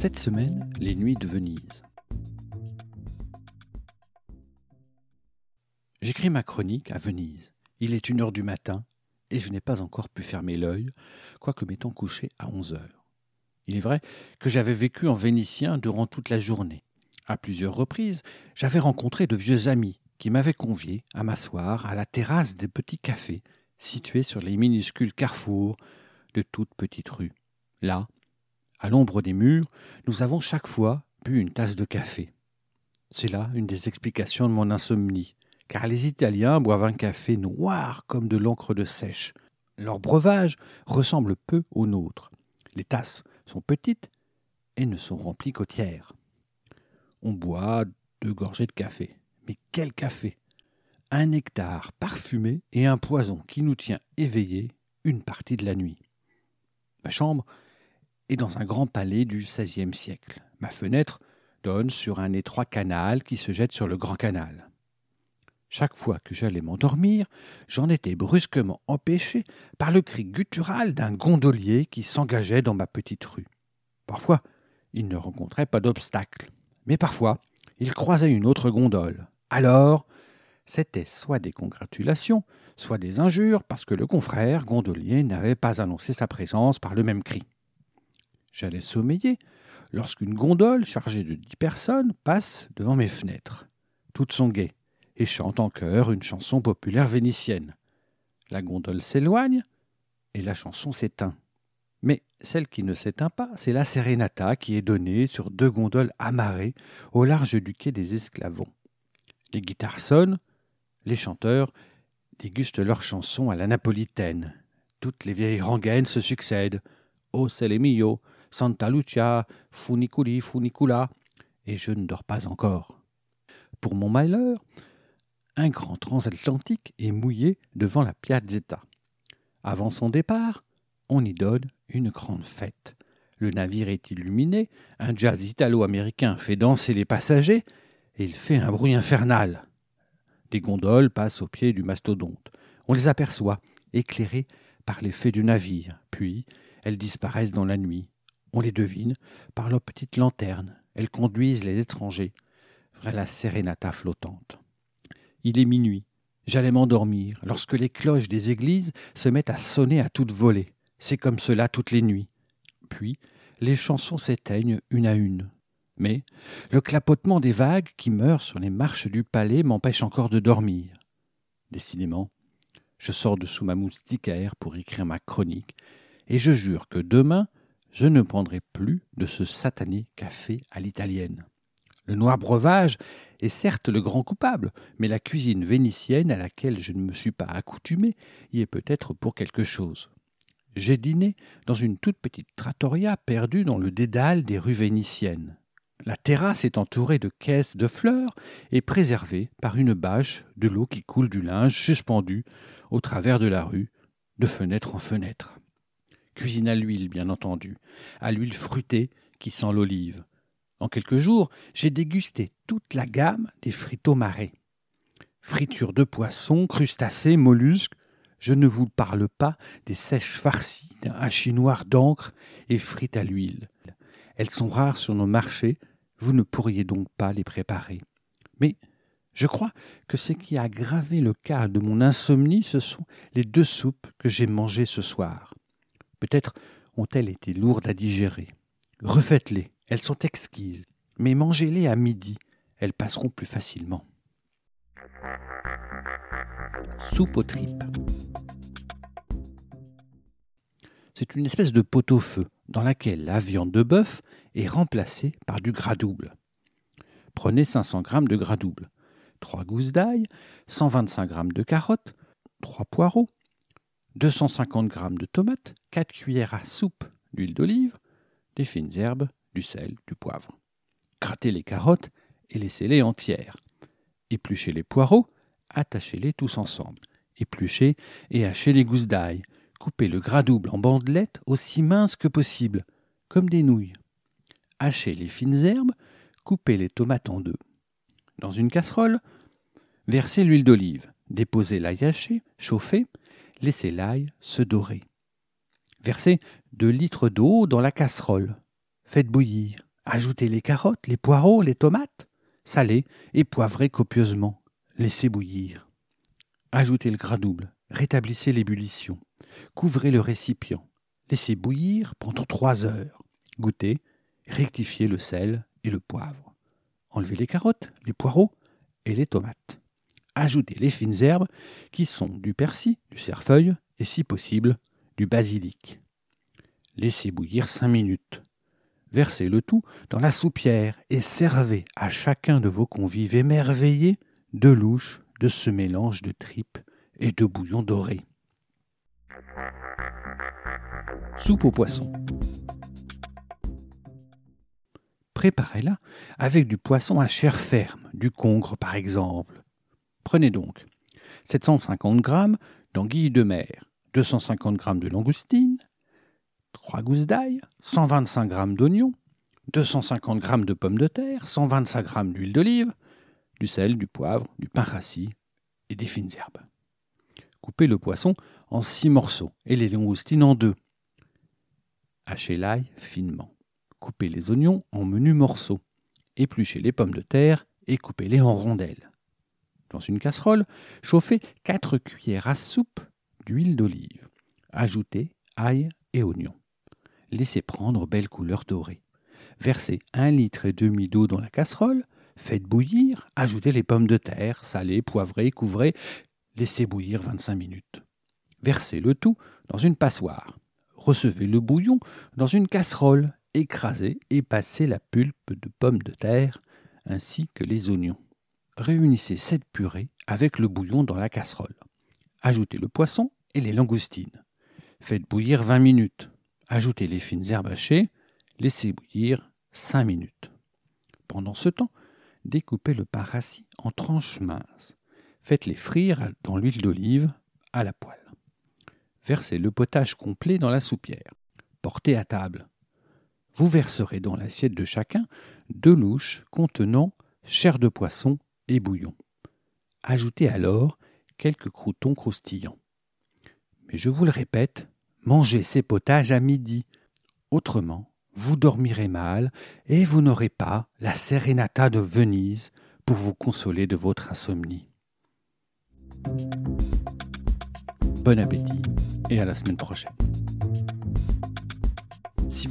Cette semaine, les nuits de Venise. J'écris ma chronique à Venise. Il est une heure du matin et je n'ai pas encore pu fermer l'œil, quoique m'étant couché à onze heures. Il est vrai que j'avais vécu en vénitien durant toute la journée. À plusieurs reprises, j'avais rencontré de vieux amis qui m'avaient convié à m'asseoir à la terrasse des petits cafés situés sur les minuscules carrefours de toutes petites rues. Là, à l'ombre des murs, nous avons chaque fois bu une tasse de café. C'est là une des explications de mon insomnie car les Italiens boivent un café noir comme de l'encre de sèche. Leur breuvage ressemble peu au nôtre. Les tasses sont petites et ne sont remplies qu'au tiers. On boit deux gorgées de café. Mais quel café Un nectar parfumé et un poison qui nous tient éveillés une partie de la nuit. Ma chambre est dans un grand palais du XVIe siècle. Ma fenêtre donne sur un étroit canal qui se jette sur le grand canal. Chaque fois que j'allais m'endormir, j'en étais brusquement empêché par le cri guttural d'un gondolier qui s'engageait dans ma petite rue. Parfois, il ne rencontrait pas d'obstacle, mais parfois, il croisait une autre gondole. Alors, c'était soit des congratulations, soit des injures, parce que le confrère gondolier n'avait pas annoncé sa présence par le même cri. J'allais sommeiller lorsqu'une gondole chargée de dix personnes passe devant mes fenêtres. Toutes sont gaies et chante en chœur une chanson populaire vénitienne. La gondole s'éloigne et la chanson s'éteint. Mais celle qui ne s'éteint pas, c'est la serenata qui est donnée sur deux gondoles amarrées au large du quai des Esclavons. Les guitares sonnent, les chanteurs dégustent leurs chansons à la napolitaine. Toutes les vieilles rengaines se succèdent. Oh, c'est mio, Santa Lucia, Funiculi, Funicula. Et je ne dors pas encore. Pour mon malheur, un grand transatlantique est mouillé devant la Piazzetta. Avant son départ, on y donne une grande fête. Le navire est illuminé, un jazz italo-américain fait danser les passagers, et il fait un bruit infernal. Des gondoles passent au pied du mastodonte. On les aperçoit, éclairées par l'effet du navire, puis elles disparaissent dans la nuit. On les devine par leurs petites lanternes. Elles conduisent les étrangers vers la sérénata flottante. Il est minuit. J'allais m'endormir lorsque les cloches des églises se mettent à sonner à toute volée. C'est comme cela toutes les nuits. Puis les chansons s'éteignent une à une. Mais le clapotement des vagues qui meurent sur les marches du palais m'empêche encore de dormir. Décidément, je sors de sous ma moustiquaire pour écrire ma chronique, et je jure que demain je ne prendrai plus de ce satané café à l'italienne. Le noir breuvage est certes le grand coupable, mais la cuisine vénitienne à laquelle je ne me suis pas accoutumé y est peut-être pour quelque chose. J'ai dîné dans une toute petite trattoria perdue dans le dédale des rues vénitiennes. La terrasse est entourée de caisses de fleurs et préservée par une bâche de l'eau qui coule du linge suspendu au travers de la rue, de fenêtre en fenêtre. Cuisine à l'huile, bien entendu, à l'huile fruitée qui sent l'olive, en quelques jours, j'ai dégusté toute la gamme des frites marais. Friture de poissons, crustacés, mollusques. Je ne vous parle pas des sèches farcies d'un hachis d'encre et frites à l'huile. Elles sont rares sur nos marchés, vous ne pourriez donc pas les préparer. Mais je crois que ce qui a aggravé le cas de mon insomnie, ce sont les deux soupes que j'ai mangées ce soir. Peut-être ont-elles été lourdes à digérer. Refaites-les elles sont exquises, mais mangez-les à midi, elles passeront plus facilement. Soupe aux tripes. C'est une espèce de pot-au-feu dans laquelle la viande de bœuf est remplacée par du gras double. Prenez 500 g de gras double, 3 gousses d'ail, 125 g de carottes, 3 poireaux, 250 g de tomates, 4 cuillères à soupe d'huile d'olive, des fines herbes, du sel, du poivre. Grattez les carottes et laissez-les entières. Épluchez les poireaux, attachez-les tous ensemble. Épluchez et hachez les gousses d'ail. Coupez le gras double en bandelettes aussi minces que possible, comme des nouilles. Hachez les fines herbes, coupez les tomates en deux. Dans une casserole, versez l'huile d'olive, déposez l'ail haché, chauffez, laissez l'ail se dorer. Versez deux litres d'eau dans la casserole. Faites bouillir. Ajoutez les carottes, les poireaux, les tomates. Salez et poivrez copieusement. Laissez bouillir. Ajoutez le gras double. Rétablissez l'ébullition. Couvrez le récipient. Laissez bouillir pendant trois heures. Goûtez. Rectifiez le sel et le poivre. Enlevez les carottes, les poireaux et les tomates. Ajoutez les fines herbes qui sont du persil, du cerfeuil et si possible du basilic. Laissez bouillir cinq minutes. Versez le tout dans la soupière et servez à chacun de vos convives émerveillés de louche de ce mélange de tripes et de bouillon doré. Soupe au poisson. Préparez-la avec du poisson à chair ferme, du congre par exemple. Prenez donc 750 g d'anguilles de mer, 250 g de langoustine, 3 gousses d'ail, 125 g d'oignons, 250 g de pommes de terre, 125 g d'huile d'olive, du sel, du poivre, du pain rassis et des fines herbes. Coupez le poisson en six morceaux et les langoustines en deux. Hachez l'ail finement. Coupez les oignons en menus morceaux. Épluchez les pommes de terre et coupez-les en rondelles. Dans une casserole, chauffez 4 cuillères à soupe d'huile d'olive. Ajoutez ail et oignons. Laissez prendre belle couleur dorée. Versez un litre et demi d'eau dans la casserole, faites bouillir, ajoutez les pommes de terre, salez, poivrez, couvrez, laissez bouillir 25 minutes. Versez le tout dans une passoire. Recevez le bouillon dans une casserole, écrasez et passez la pulpe de pommes de terre ainsi que les oignons. Réunissez cette purée avec le bouillon dans la casserole. Ajoutez le poisson et les langoustines. Faites bouillir 20 minutes. Ajoutez les fines herbes hachées. Laissez bouillir 5 minutes. Pendant ce temps, découpez le pain rassis en tranches minces. Faites-les frire dans l'huile d'olive à la poêle. Versez le potage complet dans la soupière. Portez à table. Vous verserez dans l'assiette de chacun deux louches contenant chair de poisson bouillon. Ajoutez alors quelques croutons croustillants. Mais je vous le répète, mangez ces potages à midi. Autrement, vous dormirez mal et vous n'aurez pas la serenata de Venise pour vous consoler de votre insomnie. Bon appétit et à la semaine prochaine.